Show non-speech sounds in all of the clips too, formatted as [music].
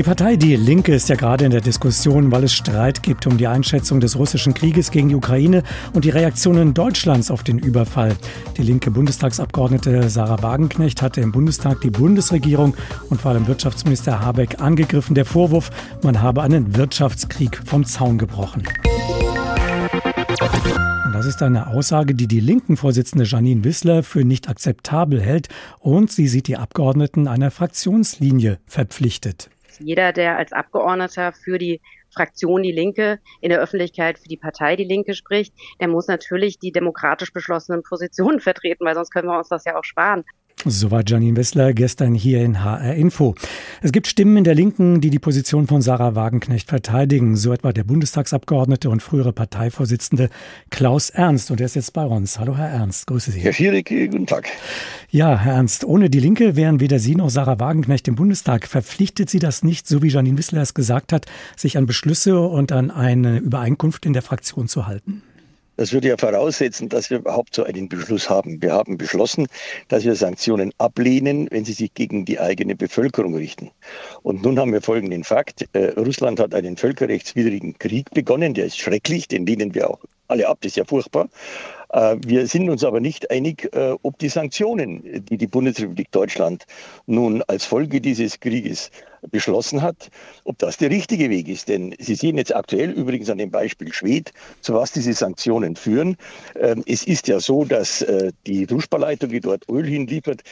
Die Partei Die Linke ist ja gerade in der Diskussion, weil es Streit gibt um die Einschätzung des russischen Krieges gegen die Ukraine und die Reaktionen Deutschlands auf den Überfall. Die linke Bundestagsabgeordnete Sarah Wagenknecht hatte im Bundestag die Bundesregierung und vor allem Wirtschaftsminister Habeck angegriffen. Der Vorwurf, man habe einen Wirtschaftskrieg vom Zaun gebrochen. Das ist eine Aussage, die die Linken-Vorsitzende Janine Wissler für nicht akzeptabel hält und sie sieht die Abgeordneten einer Fraktionslinie verpflichtet. Jeder, der als Abgeordneter für die Fraktion Die Linke in der Öffentlichkeit für die Partei Die Linke spricht, der muss natürlich die demokratisch beschlossenen Positionen [laughs] vertreten, weil sonst können wir uns das ja auch sparen. So war Janine Wessler gestern hier in HR Info. Es gibt Stimmen in der Linken, die die Position von Sarah Wagenknecht verteidigen. So etwa der Bundestagsabgeordnete und frühere Parteivorsitzende Klaus Ernst. Und er ist jetzt bei uns. Hallo, Herr Ernst. Grüße Sie. Herr Schierig, guten Tag. Ja, Herr Ernst, ohne die Linke wären weder Sie noch Sarah Wagenknecht im Bundestag. Verpflichtet Sie das nicht, so wie Janine Wissler es gesagt hat, sich an Beschlüsse und an eine Übereinkunft in der Fraktion zu halten? Das würde ja voraussetzen, dass wir überhaupt so einen Beschluss haben. Wir haben beschlossen, dass wir Sanktionen ablehnen, wenn sie sich gegen die eigene Bevölkerung richten. Und nun haben wir folgenden Fakt. Äh, Russland hat einen völkerrechtswidrigen Krieg begonnen, der ist schrecklich, den lehnen wir auch alle ab, das ist ja furchtbar. Äh, wir sind uns aber nicht einig, äh, ob die Sanktionen, die die Bundesrepublik Deutschland nun als Folge dieses Krieges beschlossen hat, ob das der richtige Weg ist. Denn Sie sehen jetzt aktuell übrigens an dem Beispiel Schwed, zu was diese Sanktionen führen. Ähm, es ist ja so, dass äh, die Druschba-Leitung, die dort Öl hinliefert,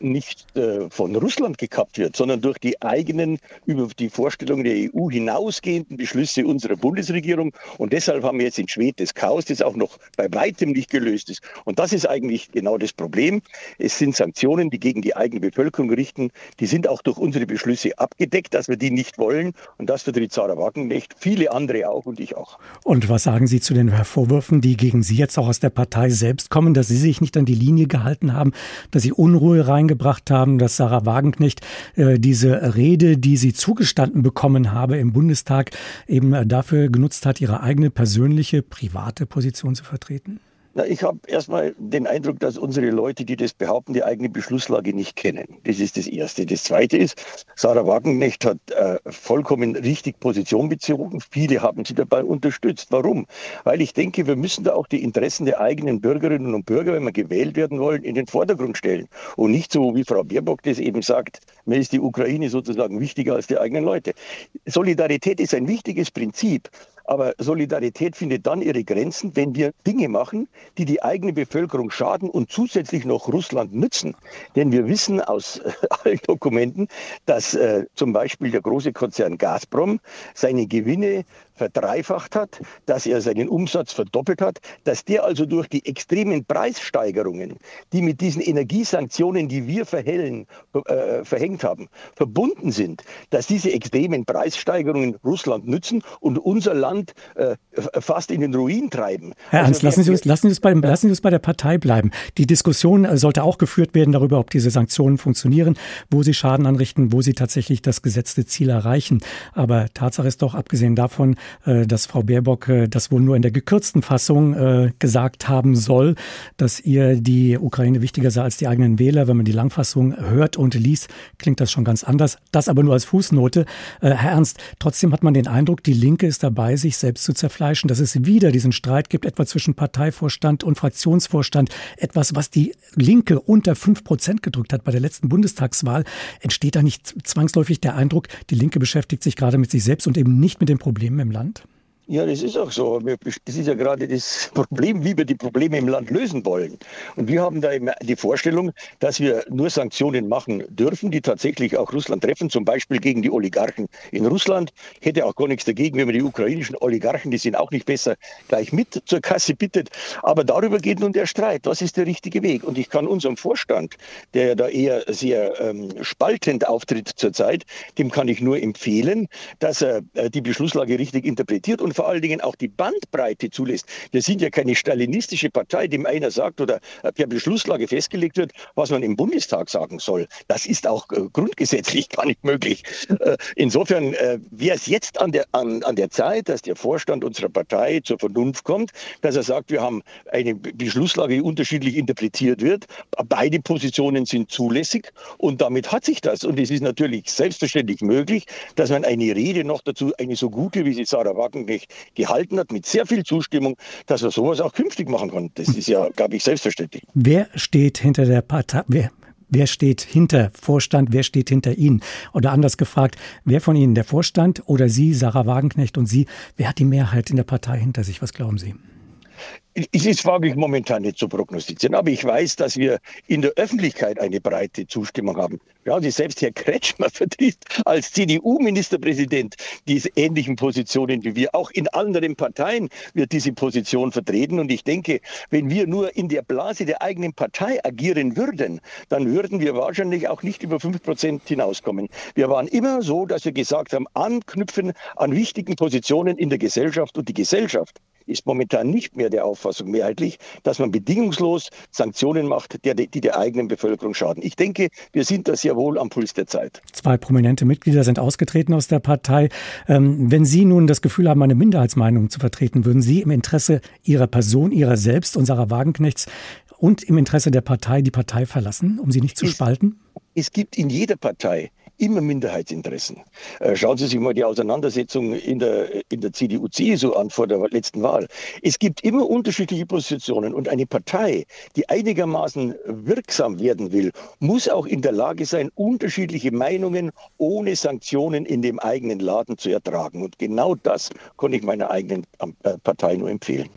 nicht von Russland gekappt wird, sondern durch die eigenen, über die Vorstellungen der EU hinausgehenden Beschlüsse unserer Bundesregierung. Und deshalb haben wir jetzt in Schwed das Chaos, das auch noch bei weitem Nicht gelöst ist. Und das ist eigentlich genau das Problem. Es sind Sanktionen, die gegen die eigene Bevölkerung richten. Die sind auch durch unsere Beschlüsse abgedeckt, dass wir die nicht wollen. Und das vertritt Sarah Wagenknecht, viele andere auch und ich auch. Und was sagen Sie zu den Vorwürfen, die gegen Sie jetzt auch aus der Partei selbst kommen, dass Sie sich nicht an die Linie gehalten haben, dass Sie Unruhe reingebracht haben, dass Sarah Wagenknecht äh, diese Rede, die sie zugestanden bekommen habe im Bundestag, eben äh, dafür genutzt hat, ihre eigene persönliche, private Position zu vertreten? Na, ich habe erstmal den Eindruck, dass unsere Leute, die das behaupten, die eigene Beschlusslage nicht kennen. Das ist das Erste. Das Zweite ist, Sarah Wagenknecht hat äh, vollkommen richtig Position bezogen. Viele haben sie dabei unterstützt. Warum? Weil ich denke, wir müssen da auch die Interessen der eigenen Bürgerinnen und Bürger, wenn wir gewählt werden wollen, in den Vordergrund stellen. Und nicht so, wie Frau Baerbock das eben sagt, mir ist die Ukraine sozusagen wichtiger als die eigenen Leute. Solidarität ist ein wichtiges Prinzip. Aber Solidarität findet dann ihre Grenzen, wenn wir Dinge machen, die die eigene Bevölkerung schaden und zusätzlich noch Russland nützen. Denn wir wissen aus äh, [laughs] allen Dokumenten, dass äh, zum Beispiel der große Konzern Gazprom seine Gewinne verdreifacht hat, dass er seinen Umsatz verdoppelt hat, dass der also durch die extremen Preissteigerungen, die mit diesen Energiesanktionen, die wir verhellen, äh, verhängt haben, verbunden sind, dass diese extremen Preissteigerungen Russland nützen und unser Land äh, fast in den Ruin treiben. Herr Ernst, also, lassen, Sie uns, lassen, Sie uns bei, lassen Sie uns bei der Partei bleiben. Die Diskussion äh, sollte auch geführt werden darüber, ob diese Sanktionen funktionieren, wo sie Schaden anrichten, wo sie tatsächlich das gesetzte Ziel erreichen. Aber Tatsache ist doch, abgesehen davon, äh, dass Frau Baerbock äh, das wohl nur in der gekürzten Fassung gesagt haben soll, dass ihr die Ukraine wichtiger sei als die eigenen Wähler. Wenn man die Langfassung hört und liest, klingt das schon ganz anders. Das aber nur als Fußnote. Herr Ernst, trotzdem hat man den Eindruck, die Linke ist dabei, sich selbst zu zerfleischen, dass es wieder diesen Streit gibt, etwa zwischen Parteivorstand und Fraktionsvorstand. Etwas, was die Linke unter fünf Prozent gedrückt hat bei der letzten Bundestagswahl. Entsteht da nicht zwangsläufig der Eindruck, die Linke beschäftigt sich gerade mit sich selbst und eben nicht mit den Problemen im Land? Ja, das ist auch so. Das ist ja gerade das Problem, wie wir die Probleme im Land lösen wollen. Und wir haben da immer die Vorstellung, dass wir nur Sanktionen machen dürfen, die tatsächlich auch Russland treffen, zum Beispiel gegen die Oligarchen in Russland. Hätte auch gar nichts dagegen, wenn man die ukrainischen Oligarchen, die sind auch nicht besser, gleich mit zur Kasse bittet. Aber darüber geht nun der Streit. Was ist der richtige Weg? Und ich kann unserem Vorstand, der ja da eher sehr ähm, spaltend auftritt zurzeit, dem kann ich nur empfehlen, dass er äh, die Beschlusslage richtig interpretiert und vor allen Dingen auch die Bandbreite zulässt. Wir sind ja keine stalinistische Partei, dem einer sagt oder per Beschlusslage festgelegt wird, was man im Bundestag sagen soll. Das ist auch äh, grundgesetzlich [laughs] gar nicht möglich. Äh, insofern äh, wäre es jetzt an der, an, an der Zeit, dass der Vorstand unserer Partei zur Vernunft kommt, dass er sagt, wir haben eine Beschlusslage, die unterschiedlich interpretiert wird. Beide Positionen sind zulässig und damit hat sich das. Und es ist natürlich selbstverständlich möglich, dass man eine Rede noch dazu, eine so gute, wie sie Sarah Wagenknecht gehalten hat, mit sehr viel Zustimmung, dass er sowas auch künftig machen kann. Das ist ja, glaube ich, selbstverständlich. Wer steht hinter der Partei? Wer, Wer steht hinter Vorstand, wer steht hinter Ihnen? Oder anders gefragt, wer von Ihnen, der Vorstand oder Sie, Sarah Wagenknecht und Sie, wer hat die Mehrheit in der Partei hinter sich? Was glauben Sie? Es ist wage momentan nicht zu prognostizieren, aber ich weiß, dass wir in der Öffentlichkeit eine breite Zustimmung haben. Ja, Sie selbst Herr Kretschmer [laughs] vertritt als CDU-Ministerpräsident diese ähnlichen Positionen wie wir. Auch in anderen Parteien wird diese Position vertreten. Und ich denke, wenn wir nur in der Blase der eigenen Partei agieren würden, dann würden wir wahrscheinlich auch nicht über fünf Prozent hinauskommen. Wir waren immer so, dass wir gesagt haben, anknüpfen an wichtigen Positionen in der Gesellschaft und die Gesellschaft ist momentan nicht mehr der Auffassung mehrheitlich, dass man bedingungslos Sanktionen macht, die, die der eigenen Bevölkerung schaden. Ich denke, wir sind da sehr wohl am Puls der Zeit. Zwei prominente Mitglieder sind ausgetreten aus der Partei. Ähm, wenn Sie nun das Gefühl haben, eine Minderheitsmeinung zu vertreten, würden Sie im Interesse Ihrer Person, Ihrer selbst und Sarah Wagenknechts und im Interesse der Partei die Partei verlassen, um sie nicht zu es, spalten? Es gibt in jeder Partei immer Minderheitsinteressen. Äh, schauen Sie sich mal die Auseinandersetzung in der, in der CDU-CSU an vor der letzten Wahl. Es gibt immer unterschiedliche Positionen und eine Partei, die einigermaßen wirksam werden will, muss auch in der Lage sein, unterschiedliche Meinungen ohne Sanktionen in dem eigenen Laden zu ertragen. Und genau das kann ich meiner eigenen äh, Partei nur empfehlen.